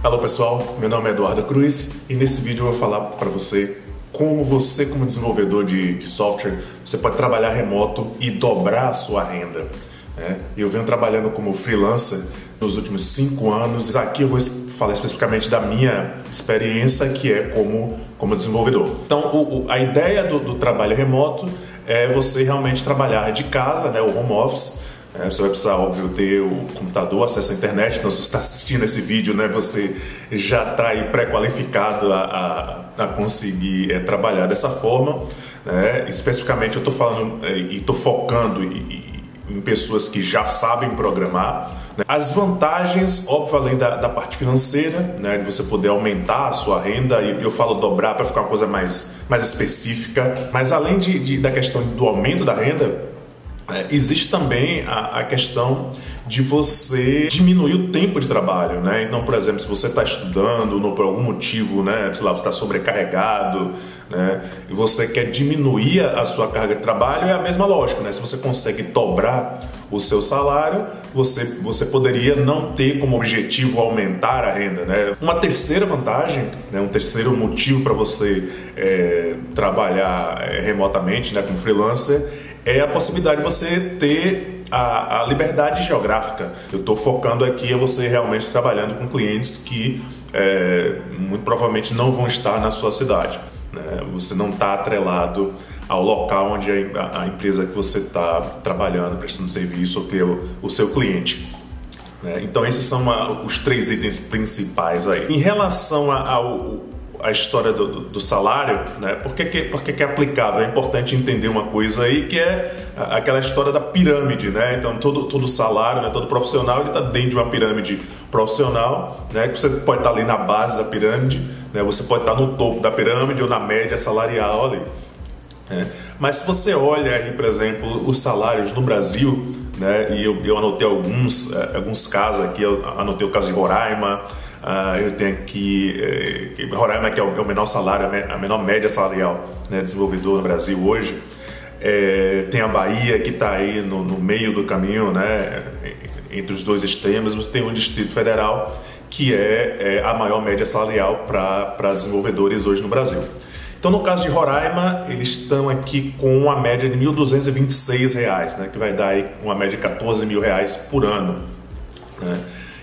Alô pessoal, meu nome é Eduardo Cruz e nesse vídeo eu vou falar para você como você como desenvolvedor de, de, software, você pode trabalhar remoto e dobrar a sua renda. Né? Eu venho trabalhando como freelancer nos últimos cinco anos. Aqui eu vou falar especificamente da minha experiência que é como, como desenvolvedor. Então o, o, a ideia do, do trabalho remoto é você realmente trabalhar de casa, né, o home office, você vai precisar, óbvio, ter o computador, acesso à internet. Então, se você está assistindo esse vídeo, né, você já está aí pré-qualificado a, a, a, conseguir é, trabalhar dessa forma. Né? Especificamente, eu estou falando é, e estou focando em, em pessoas que já sabem programar. Né? As vantagens, óbvio, além da, da parte financeira, né, de você poder aumentar a sua renda, e eu falo dobrar para ficar uma coisa mais, mais específica, mas além de, de, da questão do aumento da renda, é, existe também a, a, questão de você diminuir o tempo de trabalho, né? Então, por exemplo, se você está estudando por algum motivo, né, sei lá, você está sobrecarregado, né, e você quer diminuir a sua carga de trabalho, é a mesma lógica, né? Se você consegue dobrar o seu salário, você, você poderia não ter como objetivo aumentar a renda, né? Uma terceira vantagem, né, um terceiro motivo para você é, trabalhar é, remotamente, né, como freelancer, é a possibilidade de você ter a, a liberdade geográfica. Eu estou focando aqui em você realmente trabalhando com clientes que é, muito provavelmente não vão estar na sua cidade. Né? Você não está atrelado ao local onde a, a empresa que você está trabalhando, prestando serviço, ou ter o, o seu cliente. Né? Então esses são uma, os três itens principais aí. Em relação ao a história do, do, salário, né? Por que, que, por que, que é aplicável? É importante entender uma coisa aí que é aquela história da pirâmide, né? Então todo, todo salário, né? todo profissional ele está dentro de uma pirâmide profissional, né? Que você pode estar tá ali na base da pirâmide, né? Você pode estar tá no topo da pirâmide ou na média salarial ali. Né? Mas se você olha aí, por exemplo, os salários no Brasil, né? E eu, eu anotei alguns, eh, alguns casos aqui, eu anotei o caso de Roraima. Uh, eu tenho eh, Roraima, que é o, é menor salário, a menor média salarial né, desenvolvedor no Brasil hoje. É, tem a Bahia, que está aí no, no, meio do caminho, né, entre os dois extremos. Você tem o Distrito Federal, que é, é a maior média salarial para desenvolvedores hoje no Brasil. Então, no caso de Roraima, eles estão aqui com uma média de R$ 1.226, né, que vai dar aí uma média de 14 mil reais por ano. Né?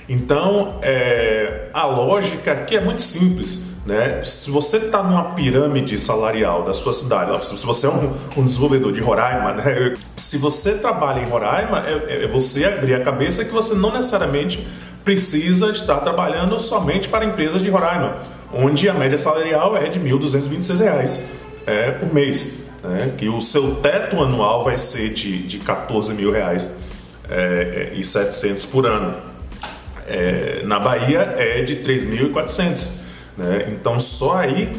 Então, é, a lógica aqui é muito simples. Né? Se você está numa pirâmide salarial da sua cidade, se você é um, um desenvolvedor de Roraima, né? se você trabalha em Roraima, é, é, você abrir a cabeça que você não necessariamente precisa estar trabalhando somente para empresas de Roraima, onde a média salarial é de R$ 1.226 é, por mês, né? que o seu teto anual vai ser de, de 14 mil reais é, é e 700 por ano é, na Bahia é de 3.400. Né? Então só aí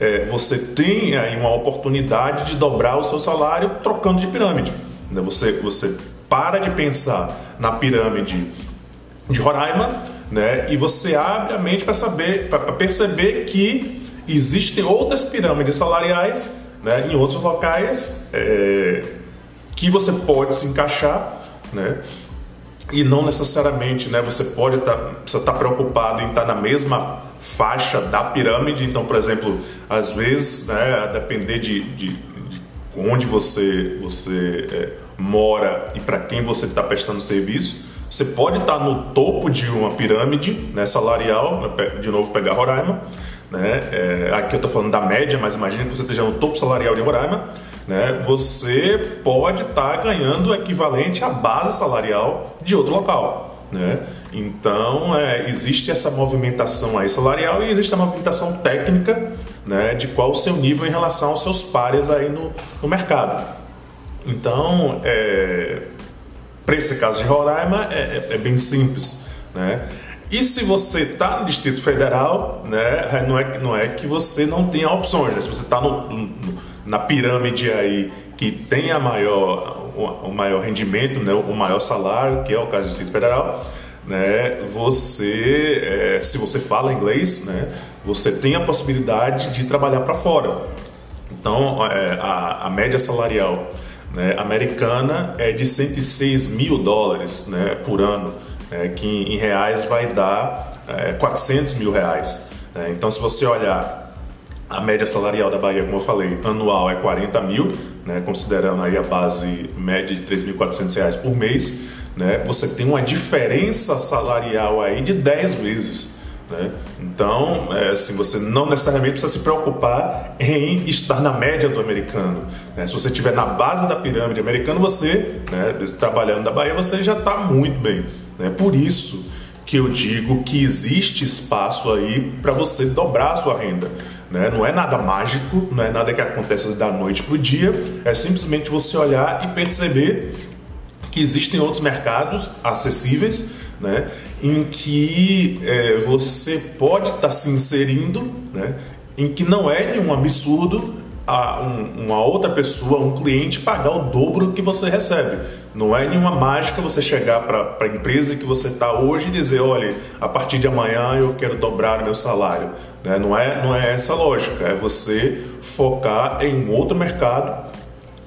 é, você tem aí uma oportunidade de dobrar o seu salário trocando de pirâmide. Né? Você, você para de pensar na pirâmide de Roraima né? e você abre a mente para saber, para perceber que existem outras pirâmides salariais né? em outros locais é, que você pode se encaixar. Né? E não necessariamente né, você pode estar tá, tá preocupado em estar tá na mesma faixa da pirâmide. Então, por exemplo, às vezes, né, a depender de, de, de onde você, você é, mora e para quem você está prestando serviço, você pode estar tá no topo de uma pirâmide né, salarial, né, de novo pegar Roraima. Né? É, aqui eu estou falando da média, mas imagine que você esteja no topo salarial de Roraima né, você pode estar tá ganhando o equivalente à base salarial de outro local. Né? Então, é, existe essa movimentação aí salarial e existe a movimentação técnica né, de qual o seu nível em relação aos seus pares aí no, no mercado. Então, é, para esse caso de Roraima, é, é, é bem simples. Né? E se você está no Distrito Federal, né, não, é, não é que você não tenha opções. Né? Se você está no, no, na pirâmide aí que tem a maior, o, maior rendimento, né, o maior salário, que é o caso do Distrito Federal, né, você, é, se você fala inglês, né, você tem a possibilidade de trabalhar para fora. Então, é, a, a média salarial né, americana é de 106 mil dólares né, por ano, né, que em reais vai dar é, 400 mil reais. Né? Então, se você olhar a média salarial da Bahia, como eu falei, anual é 40 mil, né, considerando aí a base média de 3.400 reais por mês, né, você tem uma diferença salarial aí de 10 vezes. Né? Então, é, assim, você não necessariamente precisa se preocupar em estar na média do americano. Né? Se você estiver na base da pirâmide americana, você, né, trabalhando na Bahia, você já está muito bem. Né? Por isso que eu digo que existe espaço aí para você dobrar a sua renda. Né? Não é nada mágico, não é nada que acontece da noite para o dia, é simplesmente você olhar e perceber que existem outros mercados acessíveis né? em que é, você pode estar tá se inserindo, né? em que não é nenhum absurdo a um, uma outra pessoa, um cliente, pagar o dobro que você recebe. Não é nenhuma mágica você chegar para a empresa que você está hoje e dizer: olha, a partir de amanhã eu quero dobrar meu salário. Né? Não, é, não é essa lógica, é você focar em um outro mercado.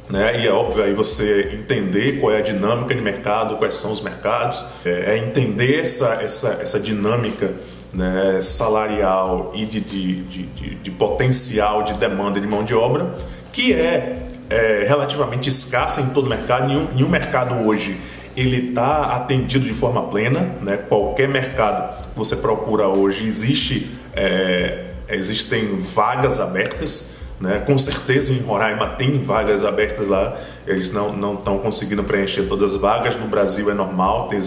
Né? E é óbvio aí você entender qual é a dinâmica de mercado, quais são os mercados, é, é entender essa, essa, essa dinâmica né, salarial e de, de, de, de, potencial de demanda de mão de obra, que é, é relativamente escassa em todo o mercado. Nenhum, nenhum mercado hoje ele está atendido de forma plena. Né? Qualquer mercado que você procura hoje existe, é, existem vagas abertas. Né? Com certeza em Roraima tem vagas abertas lá, eles não estão conseguindo preencher todas as vagas. No Brasil é normal, tem,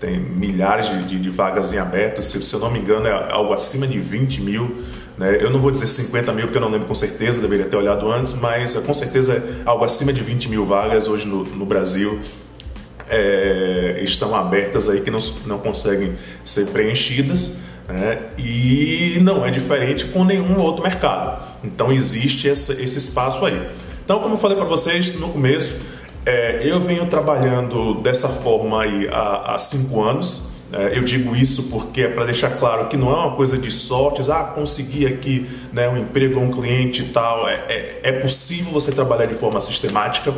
tem milhares de, de, de vagas em aberto. Se, se eu não me engano, é algo acima de 20 mil. Né? Eu não vou dizer 50 mil porque eu não lembro com certeza, deveria ter olhado antes, mas com certeza é algo acima de 20 mil vagas hoje no, no Brasil é, estão abertas aí que não, não conseguem ser preenchidas né? e não é diferente com nenhum outro mercado. Então existe essa, esse espaço aí. Então, como eu falei para vocês no começo, é, eu venho trabalhando dessa forma aí há, há cinco anos. É, eu digo isso porque é para deixar claro que não é uma coisa de sortes, ah, consegui aqui né, um emprego, um cliente e tal. É, é, é possível você trabalhar de forma sistemática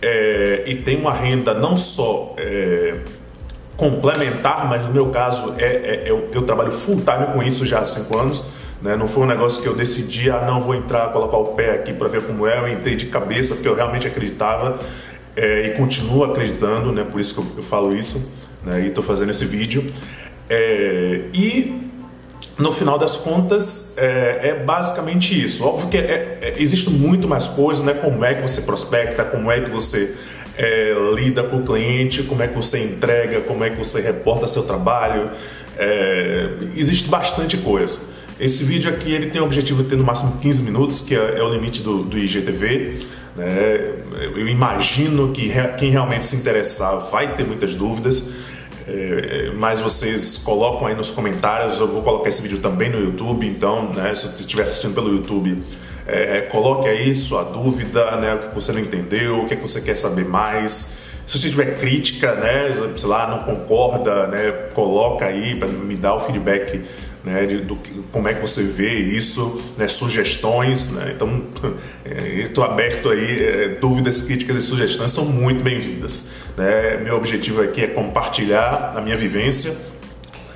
é, e tem uma renda não só é, complementar, mas no meu caso é, é, eu, eu, trabalho full time com isso já há cinco anos. Né? Não foi um negócio que eu decidi, ah, não vou entrar, colocar o pé aqui para ver como é. Eu entrei de cabeça porque eu realmente acreditava é, e continuo acreditando, né? por isso que eu, eu falo isso né? e estou fazendo esse vídeo. É, e no final das contas, é, é basicamente isso. Óbvio que é, é, existe muito mais coisas, né? Como é que você prospecta, como é que você é, lida com o cliente, como é que você entrega, como é que você reporta seu trabalho. É, existe bastante coisa. Esse vídeo aqui ele tem o objetivo de ter no máximo 15 minutos, que é, é o limite do, do IGTV. Né? Eu imagino que quem realmente se interessar vai ter muitas dúvidas. É, mas vocês colocam aí nos comentários, eu vou colocar esse vídeo também no YouTube, então, né, se você estiver assistindo pelo YouTube, é, coloque aí sua dúvida, né, o que você não entendeu, o que você quer saber mais. Se você tiver crítica, né, sei lá, não concorda, né, coloca aí para me dar o feedback né, de, do, como é que você vê isso, né, sugestões. Né, então, estou aberto aí, é, dúvidas, críticas e sugestões são muito bem-vindas. Né? Meu objetivo aqui é compartilhar a minha vivência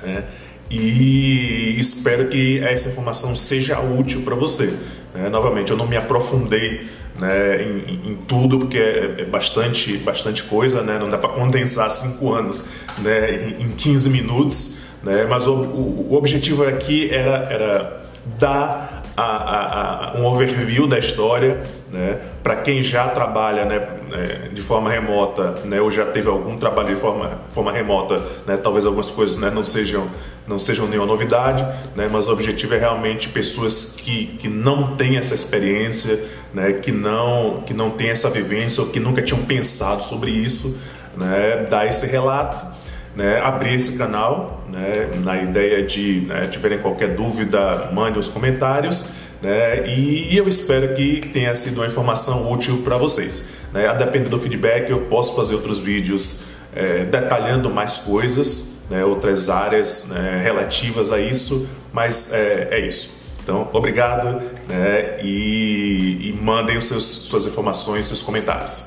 né, e espero que essa informação seja útil para você. Né. Novamente, eu não me aprofundei né, em, em, tudo, porque é, é, bastante, bastante coisa, né? não dá para condensar cinco anos né, em, em 15 minutos. Né? Mas o, o, o objetivo aqui era, era dar a, a, a, um overview da história, né? para quem já trabalha né, é, de forma remota, né, ou já teve algum trabalho de forma, forma remota, né, talvez algumas coisas né, não, sejam, não sejam nenhuma novidade, né, mas o objetivo é realmente pessoas que, que não têm essa experiência, né, que, não, que não têm essa vivência ou que nunca tinham pensado sobre isso, né, dar esse relato né, abrir esse canal, né, na ideia de né, tiverem qualquer dúvida, mande os comentários. Né, e eu espero que tenha sido uma informação útil para vocês. Né, a depender do feedback, eu posso fazer outros vídeos é, detalhando mais coisas, né, outras áreas né, relativas a isso, mas é, é isso. Então, obrigado né, e, e mandem os seus, suas informações, seus comentários.